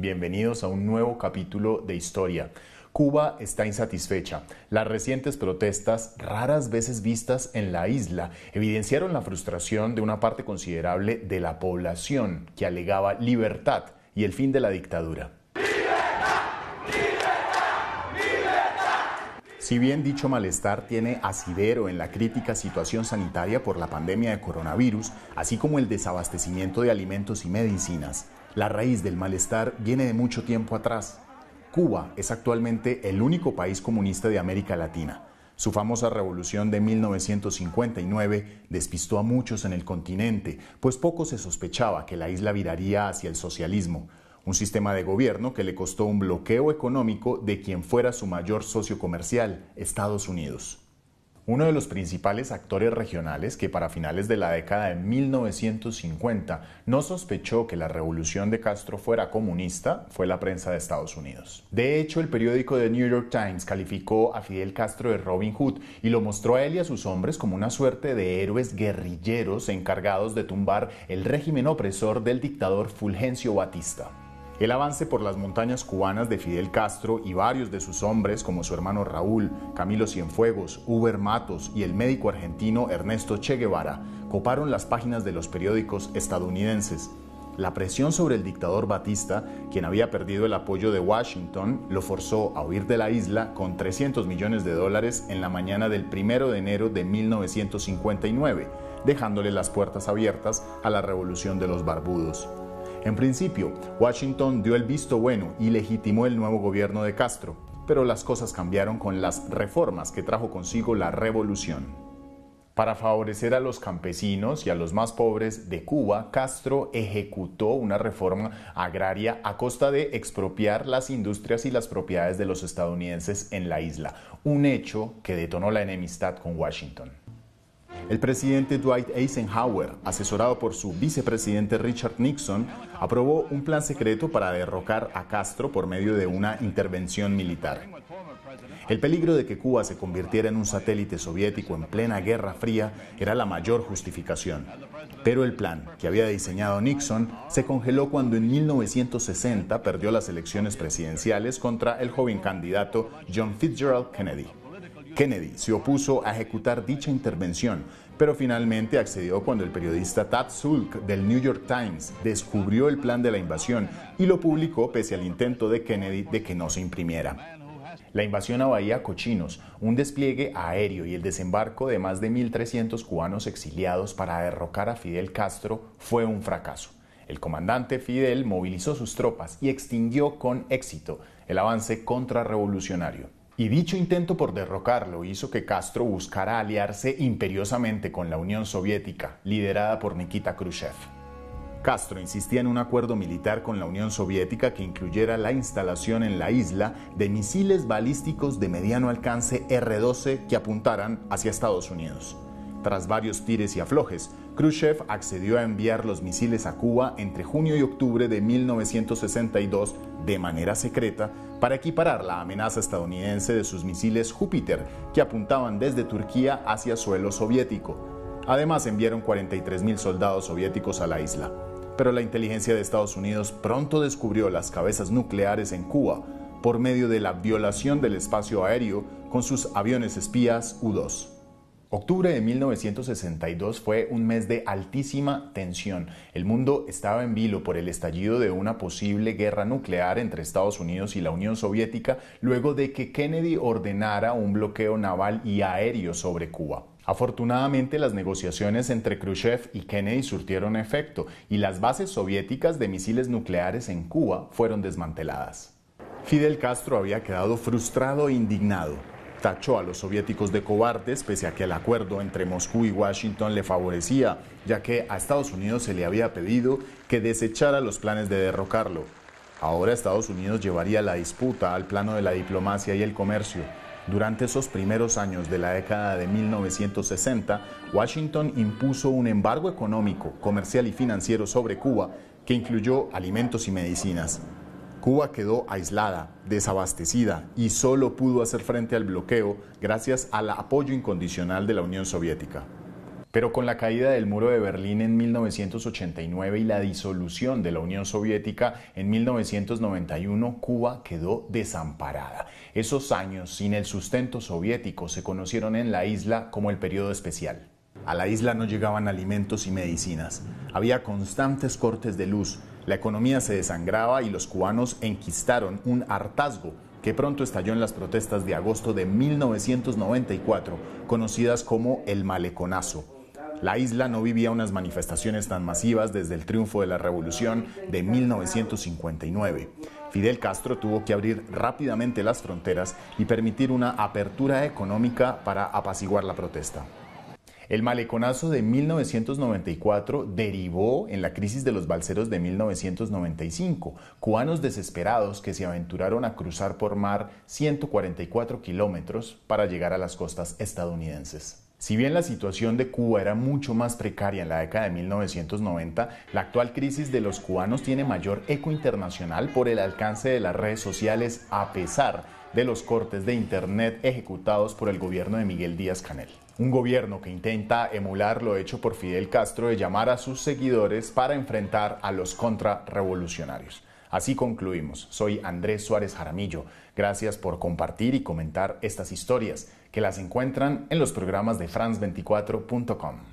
Bienvenidos a un nuevo capítulo de historia. Cuba está insatisfecha. Las recientes protestas, raras veces vistas en la isla, evidenciaron la frustración de una parte considerable de la población que alegaba libertad y el fin de la dictadura. Si bien dicho malestar tiene asidero en la crítica situación sanitaria por la pandemia de coronavirus, así como el desabastecimiento de alimentos y medicinas, la raíz del malestar viene de mucho tiempo atrás. Cuba es actualmente el único país comunista de América Latina. Su famosa revolución de 1959 despistó a muchos en el continente, pues poco se sospechaba que la isla viraría hacia el socialismo, un sistema de gobierno que le costó un bloqueo económico de quien fuera su mayor socio comercial, Estados Unidos. Uno de los principales actores regionales que para finales de la década de 1950 no sospechó que la revolución de Castro fuera comunista fue la prensa de Estados Unidos. De hecho, el periódico The New York Times calificó a Fidel Castro de Robin Hood y lo mostró a él y a sus hombres como una suerte de héroes guerrilleros encargados de tumbar el régimen opresor del dictador Fulgencio Batista. El avance por las montañas cubanas de Fidel Castro y varios de sus hombres, como su hermano Raúl, Camilo Cienfuegos, Uber Matos y el médico argentino Ernesto Che Guevara, coparon las páginas de los periódicos estadounidenses. La presión sobre el dictador Batista, quien había perdido el apoyo de Washington, lo forzó a huir de la isla con 300 millones de dólares en la mañana del 1 de enero de 1959, dejándole las puertas abiertas a la revolución de los barbudos. En principio, Washington dio el visto bueno y legitimó el nuevo gobierno de Castro, pero las cosas cambiaron con las reformas que trajo consigo la revolución. Para favorecer a los campesinos y a los más pobres de Cuba, Castro ejecutó una reforma agraria a costa de expropiar las industrias y las propiedades de los estadounidenses en la isla, un hecho que detonó la enemistad con Washington. El presidente Dwight Eisenhower, asesorado por su vicepresidente Richard Nixon, aprobó un plan secreto para derrocar a Castro por medio de una intervención militar. El peligro de que Cuba se convirtiera en un satélite soviético en plena Guerra Fría era la mayor justificación. Pero el plan que había diseñado Nixon se congeló cuando en 1960 perdió las elecciones presidenciales contra el joven candidato John Fitzgerald Kennedy. Kennedy se opuso a ejecutar dicha intervención, pero finalmente accedió cuando el periodista Tad Sulk del New York Times descubrió el plan de la invasión y lo publicó pese al intento de Kennedy de que no se imprimiera. La invasión a Bahía Cochinos, un despliegue aéreo y el desembarco de más de 1.300 cubanos exiliados para derrocar a Fidel Castro fue un fracaso. El comandante Fidel movilizó sus tropas y extinguió con éxito el avance contrarrevolucionario. Y dicho intento por derrocarlo hizo que Castro buscara aliarse imperiosamente con la Unión Soviética, liderada por Nikita Khrushchev. Castro insistía en un acuerdo militar con la Unión Soviética que incluyera la instalación en la isla de misiles balísticos de mediano alcance R-12 que apuntaran hacia Estados Unidos. Tras varios tires y aflojes, Khrushchev accedió a enviar los misiles a Cuba entre junio y octubre de 1962 de manera secreta para equiparar la amenaza estadounidense de sus misiles Júpiter que apuntaban desde Turquía hacia suelo soviético. Además enviaron 43.000 soldados soviéticos a la isla. Pero la inteligencia de Estados Unidos pronto descubrió las cabezas nucleares en Cuba por medio de la violación del espacio aéreo con sus aviones espías U-2. Octubre de 1962 fue un mes de altísima tensión. El mundo estaba en vilo por el estallido de una posible guerra nuclear entre Estados Unidos y la Unión Soviética luego de que Kennedy ordenara un bloqueo naval y aéreo sobre Cuba. Afortunadamente las negociaciones entre Khrushchev y Kennedy surtieron efecto y las bases soviéticas de misiles nucleares en Cuba fueron desmanteladas. Fidel Castro había quedado frustrado e indignado tachó a los soviéticos de cobardes, pese a que el acuerdo entre Moscú y Washington le favorecía, ya que a Estados Unidos se le había pedido que desechara los planes de derrocarlo. Ahora Estados Unidos llevaría la disputa al plano de la diplomacia y el comercio. Durante esos primeros años de la década de 1960, Washington impuso un embargo económico, comercial y financiero sobre Cuba que incluyó alimentos y medicinas. Cuba quedó aislada, desabastecida y solo pudo hacer frente al bloqueo gracias al apoyo incondicional de la Unión Soviética. Pero con la caída del muro de Berlín en 1989 y la disolución de la Unión Soviética en 1991, Cuba quedó desamparada. Esos años sin el sustento soviético se conocieron en la isla como el periodo especial. A la isla no llegaban alimentos y medicinas. Había constantes cortes de luz. La economía se desangraba y los cubanos enquistaron un hartazgo que pronto estalló en las protestas de agosto de 1994, conocidas como el Maleconazo. La isla no vivía unas manifestaciones tan masivas desde el triunfo de la revolución de 1959. Fidel Castro tuvo que abrir rápidamente las fronteras y permitir una apertura económica para apaciguar la protesta. El maleconazo de 1994 derivó en la crisis de los balseros de 1995, cubanos desesperados que se aventuraron a cruzar por mar 144 kilómetros para llegar a las costas estadounidenses. Si bien la situación de Cuba era mucho más precaria en la década de 1990, la actual crisis de los cubanos tiene mayor eco internacional por el alcance de las redes sociales a pesar de los cortes de Internet ejecutados por el gobierno de Miguel Díaz Canel. Un gobierno que intenta emular lo hecho por Fidel Castro de llamar a sus seguidores para enfrentar a los contrarrevolucionarios. Así concluimos. Soy Andrés Suárez Jaramillo. Gracias por compartir y comentar estas historias que las encuentran en los programas de france24.com.